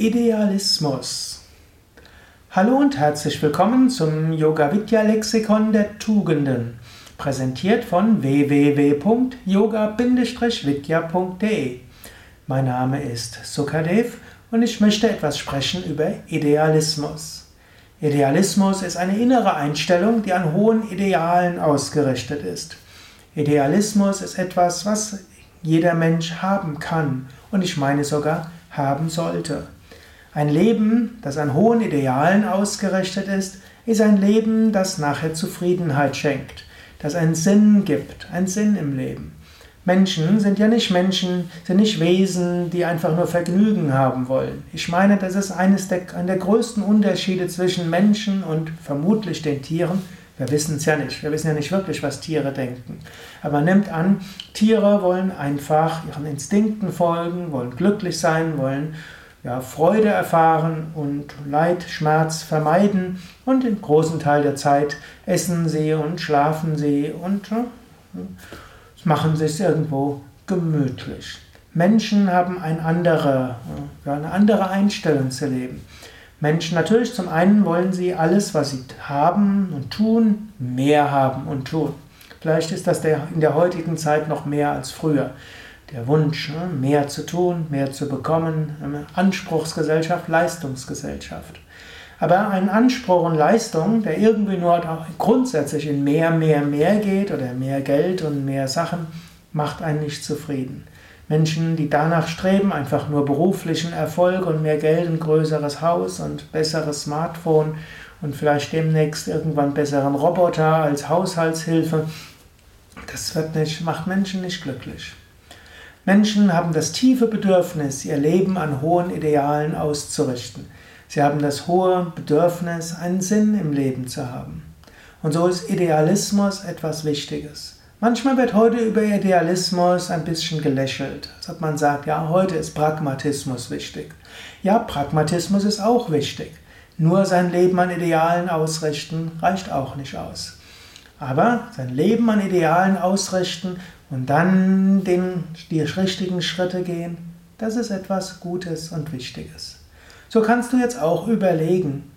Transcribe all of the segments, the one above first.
Idealismus. Hallo und herzlich willkommen zum Yoga Vidya Lexikon der Tugenden, präsentiert von www.yoga-vidya.de. Mein Name ist Sukadev und ich möchte etwas sprechen über Idealismus. Idealismus ist eine innere Einstellung, die an hohen Idealen ausgerichtet ist. Idealismus ist etwas, was jeder Mensch haben kann und ich meine sogar haben sollte. Ein Leben, das an hohen Idealen ausgerichtet ist, ist ein Leben, das nachher Zufriedenheit schenkt, das einen Sinn gibt, einen Sinn im Leben. Menschen sind ja nicht Menschen, sind nicht Wesen, die einfach nur Vergnügen haben wollen. Ich meine, das ist eines der, einer der größten Unterschiede zwischen Menschen und vermutlich den Tieren. Wir wissen es ja nicht. Wir wissen ja nicht wirklich, was Tiere denken. Aber nimmt an, Tiere wollen einfach ihren Instinkten folgen, wollen glücklich sein, wollen ja, Freude erfahren und Leid, Schmerz vermeiden und den großen Teil der Zeit essen sie und schlafen sie und ja, machen es irgendwo gemütlich. Menschen haben eine andere, ja, eine andere Einstellung zu leben. Menschen natürlich, zum einen wollen sie alles, was sie haben und tun, mehr haben und tun. Vielleicht ist das der, in der heutigen Zeit noch mehr als früher der Wunsch, ne, mehr zu tun, mehr zu bekommen, Anspruchsgesellschaft, Leistungsgesellschaft. Aber ein Anspruch und Leistung, der irgendwie nur grundsätzlich in mehr, mehr, mehr geht oder mehr Geld und mehr Sachen, macht einen nicht zufrieden. Menschen, die danach streben, einfach nur beruflichen Erfolg und mehr Geld, ein größeres Haus und besseres Smartphone und vielleicht demnächst irgendwann besseren Roboter als Haushaltshilfe, das wird nicht, macht Menschen nicht glücklich. Menschen haben das tiefe Bedürfnis, ihr Leben an hohen Idealen auszurichten. Sie haben das hohe Bedürfnis, einen Sinn im Leben zu haben. Und so ist Idealismus etwas Wichtiges. Manchmal wird heute über Idealismus ein bisschen gelächelt, als ob man sagt, ja, heute ist Pragmatismus wichtig. Ja, Pragmatismus ist auch wichtig. Nur sein Leben an Idealen ausrichten reicht auch nicht aus. Aber sein Leben an Idealen ausrichten und dann den, die richtigen Schritte gehen, das ist etwas Gutes und Wichtiges. So kannst du jetzt auch überlegen,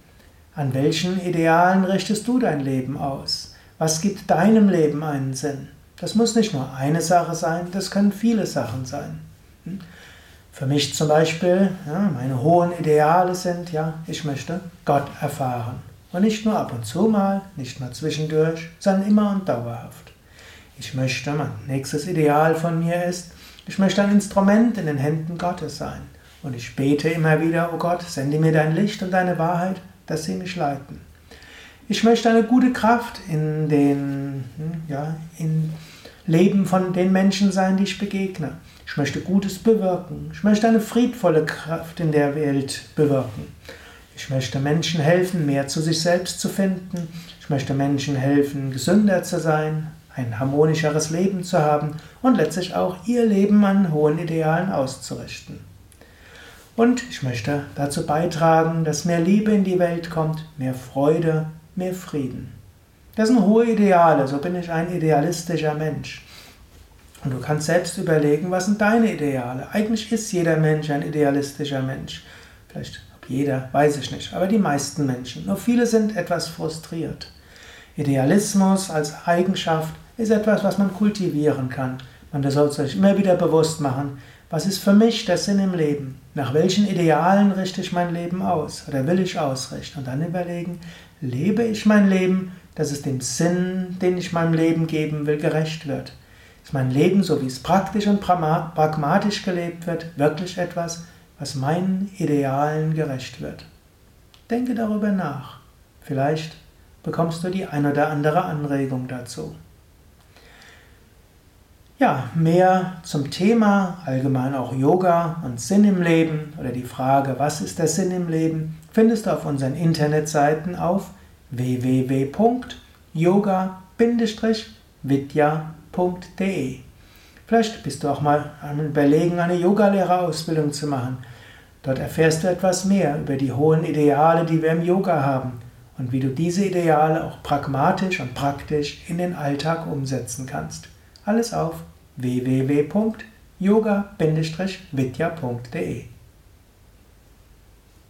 an welchen Idealen richtest du dein Leben aus? Was gibt deinem Leben einen Sinn? Das muss nicht nur eine Sache sein, das können viele Sachen sein. Hm? Für mich zum Beispiel, ja, meine hohen Ideale sind, ja, ich möchte Gott erfahren. Und nicht nur ab und zu mal, nicht nur zwischendurch, sondern immer und dauerhaft. Ich möchte, mein nächstes Ideal von mir ist, ich möchte ein Instrument in den Händen Gottes sein. Und ich bete immer wieder, oh Gott, sende mir dein Licht und deine Wahrheit, dass sie mich leiten. Ich möchte eine gute Kraft in den hm, ja, in Leben von den Menschen sein, die ich begegne. Ich möchte Gutes bewirken. Ich möchte eine friedvolle Kraft in der Welt bewirken. Ich möchte Menschen helfen, mehr zu sich selbst zu finden. Ich möchte Menschen helfen, gesünder zu sein, ein harmonischeres Leben zu haben und letztlich auch ihr Leben an hohen Idealen auszurichten. Und ich möchte dazu beitragen, dass mehr Liebe in die Welt kommt, mehr Freude, mehr Frieden. Das sind hohe Ideale, so bin ich ein idealistischer Mensch. Und du kannst selbst überlegen, was sind deine Ideale? Eigentlich ist jeder Mensch ein idealistischer Mensch. Vielleicht jeder, weiß ich nicht, aber die meisten Menschen. Nur viele sind etwas frustriert. Idealismus als Eigenschaft ist etwas, was man kultivieren kann. Man sollte sich immer wieder bewusst machen, was ist für mich der Sinn im Leben? Nach welchen Idealen richte ich mein Leben aus oder will ich ausrichten? Und dann überlegen, lebe ich mein Leben, dass es dem Sinn, den ich meinem Leben geben will, gerecht wird? Ist mein Leben, so wie es praktisch und pragmatisch gelebt wird, wirklich etwas, was meinen Idealen gerecht wird. Denke darüber nach. Vielleicht bekommst du die ein oder andere Anregung dazu. Ja, mehr zum Thema, allgemein auch Yoga und Sinn im Leben oder die Frage, was ist der Sinn im Leben, findest du auf unseren Internetseiten auf www.yoga-vidya.de. Vielleicht bist du auch mal am Überlegen, eine Yogalehrerausbildung zu machen. Dort erfährst du etwas mehr über die hohen Ideale, die wir im Yoga haben und wie du diese Ideale auch pragmatisch und praktisch in den Alltag umsetzen kannst. Alles auf www.yoga-vidya.de